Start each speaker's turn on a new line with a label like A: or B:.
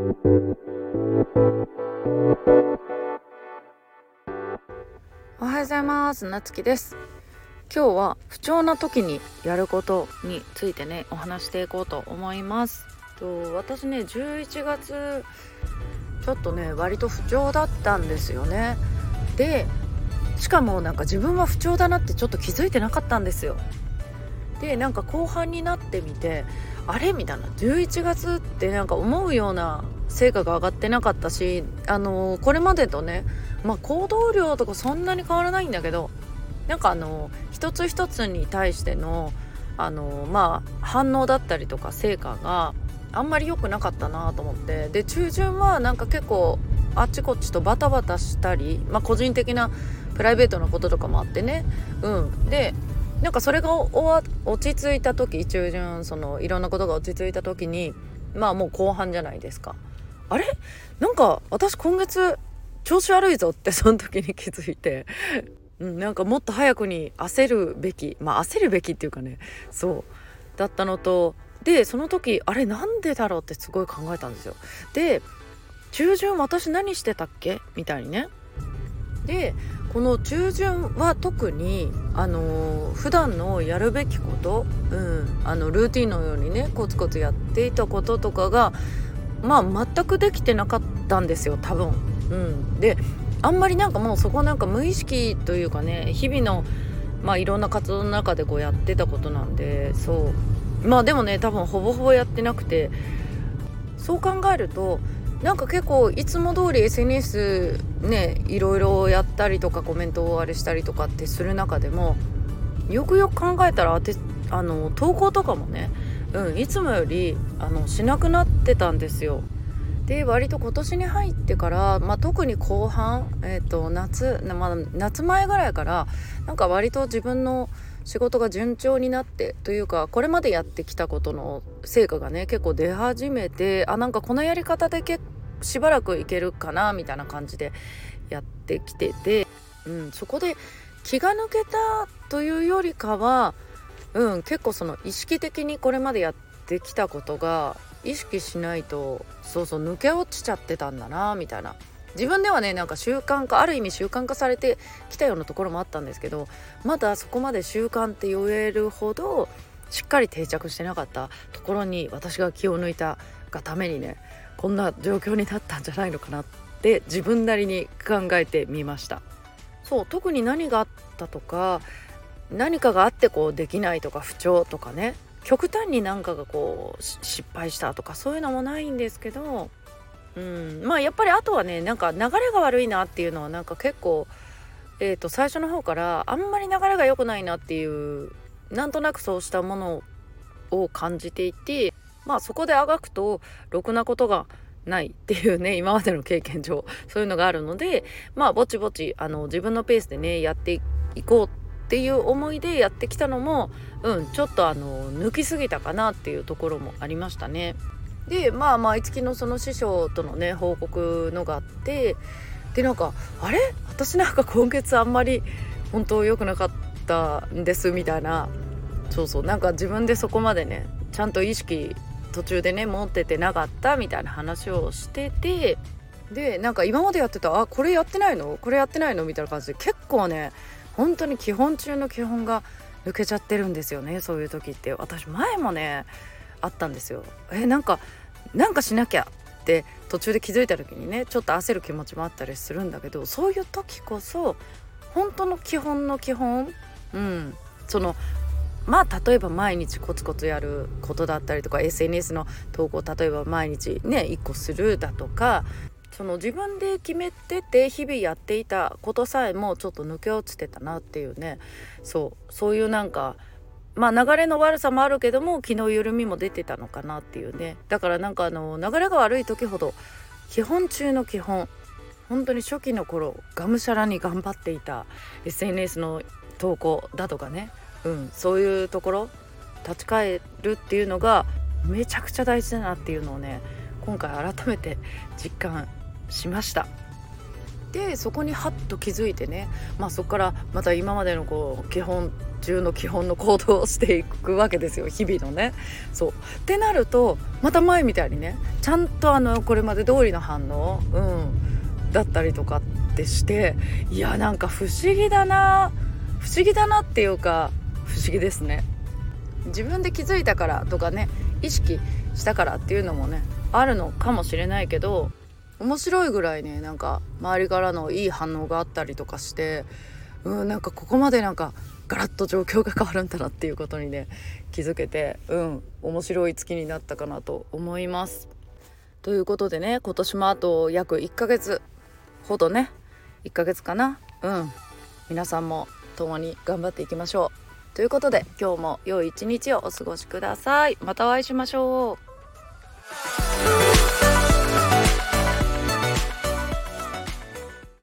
A: おはようございます。なつきです。今日は不調な時にやることについてねお話していこうと思います。と私ね11月ちょっとね割と不調だったんですよね。でしかもなんか自分は不調だなってちょっと気づいてなかったんですよ。でなんか後半になってみてあれみたいな。11月ってなんか思うような成果が上がってなかったしあのー、これまでとねまあ行動量とかそんなに変わらないんだけどなんかあの一つ一つに対してのあのまあ反応だったりとか成果があんまり良くなかったなと思って。で中旬はなんか結構あっちこっちとバタバタしたり、まあ、個人的なプライベートのこととかもあってね。うん。でなんかそれが落ち着いた時中旬そのいろんなことが落ち着いた時にまあもう後半じゃないですか。あれ？なんか私今月調子悪いぞってその時に気づいて、うん、なんかもっと早くに焦るべきまあ焦るべきっていうかね。そう。だったのとでその時あれなんでだろうってすごい考えたんですよ。で中旬私何してたっけ？みたいにね。でこの中旬は特にあのー、普段のやるべきこと、うん、あのルーティンのようにねコツコツやっていたこととかがまあ全くできてなかったんですよ多分。うん、であんまりなんかもうそこなんか無意識というかね日々のまあいろんな活動の中でこうやってたことなんでそうまあでもね多分ほぼほぼやってなくてそう考えるとなんか結構いつも通り SNS ねいろいろやったりとかコメントをあれしたりとかってする中でもよくよく考えたらあの投稿とかもね、うん、いつもよりあのしなくなってたんですよ。で割と今年に入ってから、まあ、特に後半、えーと、夏、まあ、夏前ぐらいからなんか割と自分の仕事が順調になってというかこれまでやってきたことの成果がね結構出始めてあなんかこのやり方でけしばらくいけるかなみたいな感じでやってきてて、うん、そこで気が抜けたというよりかは、うん、結構その意識的にこれまでやってきたことが意識しないとそうそう抜け落ちちゃってたんだなみたいな。自分ではねなんか習慣化ある意味習慣化されてきたようなところもあったんですけどまだそこまで習慣って言えるほどしっかり定着してなかったところに私が気を抜いたがためにねこんな状況になったんじゃないのかなって自分なりに考えてみました。そう特に何があったとか何かがあってこうできないとか不調とかね極端になんかがこう失敗したとかそういうのもないんですけど、うん、まあやっぱりあとはねなんか流れが悪いなっていうのはなんか結構、えー、と最初の方からあんまり流れが良くないなっていうなんとなくそうしたものを感じていてまあそこであがくとろくなことがないっていうね今までの経験上そういうのがあるのでまあぼちぼちあの自分のペースでねやっていこうっていう思いでやってきたのもうんちょっとあの抜きすぎたかなっていうところもありましたね。でまあ毎月のその師匠とのね報告のがあってでなんかあれ？私なんか今月あんまり本当良くなかったんですみたいなそうそうなんか自分でそこまでねちゃんと意識途中でね持っててなかったみたいな話をしててでなんか今までやってたあこれやってないの？これやってないの？みたいな感じで結構ね本当に基本中の基本が抜けちゃってるんですよねそういう時って。私前もねあったんですよ。えなんかなんかしなきゃって途中で気づいた時にねちょっと焦る気持ちもあったりするんだけどそういう時こそ本当の基本の基本うんそのまあ例えば毎日コツコツやることだったりとか SNS の投稿例えば毎日ね1個するだとかその自分で決めてて日々やっていたことさえもちょっと抜け落ちてたなっていうね。そう。そういうなんかまあ流れの悪さもあるけども気の緩みも出てたのかなっていうね。だからなんかあの流れが悪い時ほど基本中の基本本当に初期の頃がむしゃらに頑張っていた SNS の投稿だとかね。うん、そういうところ立ち返るっていうのがめちゃくちゃ大事だなっていうのをね今回改めて実感しましたでそこにハッと気づいてね、まあ、そこからまた今までのこう基本中の基本の行動をしていくわけですよ日々のね。そうってなるとまた前みたいにねちゃんとあのこれまで通りの反応、うん、だったりとかってしていやなんか不思議だな不思議だなっていうか不思議ですね。自分で気づいたからとかね意識したからっていうのもねあるのかもしれないけど面白いぐらいねなんか周りからのいい反応があったりとかしてうんなんかここまでなんかガラッと状況が変わるんだなっていうことにね気づけてうん面白い月になったかなと思います。ということでね今年もあと約1ヶ月ほどね1ヶ月かなうん皆さんも共に頑張っていきましょう。ということで今日も良い一日をお過ごしください。またお会いしましょう。